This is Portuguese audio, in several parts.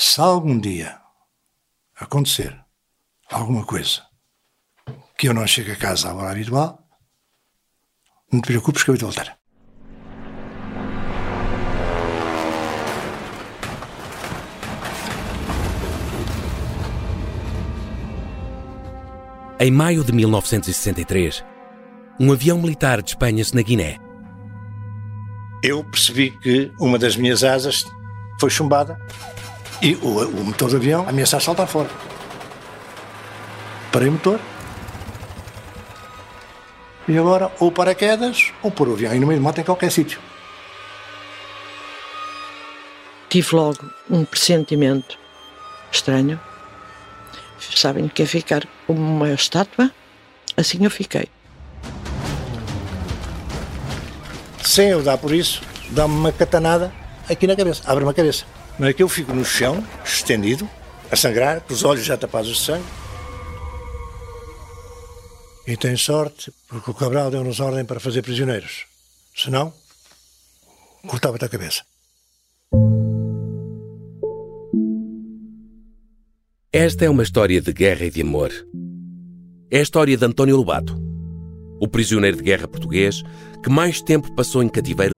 Se algum dia acontecer alguma coisa que eu não chegue a casa à hora habitual, não te preocupes que eu vou voltar. Em maio de 1963, um avião militar despenha-se na Guiné. Eu percebi que uma das minhas asas foi chumbada e o, o motor do avião ameaçava saltar fora. Parei o motor. E agora, ou paraquedas, ou pôr o avião aí no meio do mato em qualquer sítio. Tive logo um pressentimento estranho. Sabem que é ficar como uma estátua? Assim eu fiquei. Sem eu dar por isso, dá-me uma catanada aqui na cabeça, abre-me a cabeça. Não é que eu fico no chão, estendido, a sangrar, com os olhos já tapados de sangue. E tem sorte, porque o Cabral deu-nos ordem para fazer prisioneiros. Senão, cortava-te a cabeça. Esta é uma história de guerra e de amor. É a história de António Lobato, o prisioneiro de guerra português que mais tempo passou em cativeiro.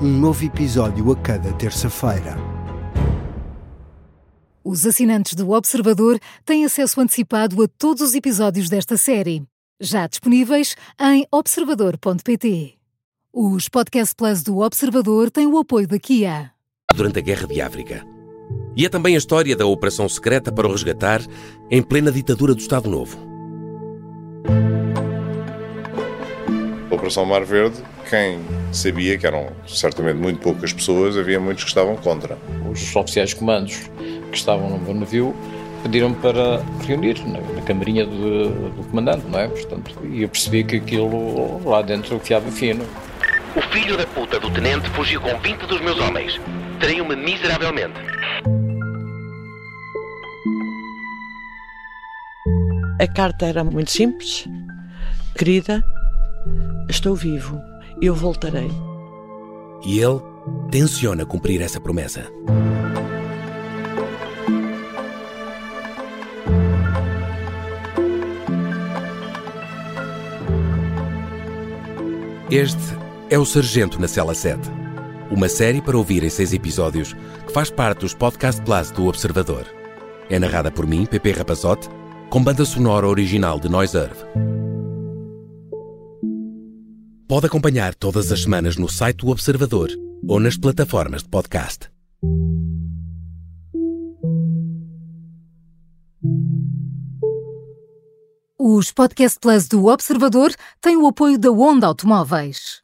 Um novo episódio a cada terça-feira. Os assinantes do Observador têm acesso antecipado a todos os episódios desta série, já disponíveis em observador.pt. Os Podcast Plus do Observador têm o apoio da Kia. durante a Guerra de África. E é também a história da operação secreta para o resgatar em plena ditadura do Estado Novo. Operação Mar Verde, quem sabia que eram certamente muito poucas pessoas, havia muitos que estavam contra. Os oficiais de comandos que estavam no meu navio pediram para reunir na, na camarinha do, do comandante, não é? Portanto, e eu percebi que aquilo lá dentro fiava fino. O filho da puta do tenente fugiu com 20 dos meus homens. Traiu-me miseravelmente. A carta era muito simples. Querida, estou vivo. Eu voltarei. E ele tenciona cumprir essa promessa. Este é o Sargento na Cela 7, uma série para ouvir em seis episódios que faz parte dos Podcast Plus do Observador. É narrada por mim, Pepe Rapazote, com banda sonora original de Noise Earth. Pode acompanhar todas as semanas no site do Observador ou nas plataformas de podcast. Os Podcast Plus do Observador têm o apoio da Onda Automóveis.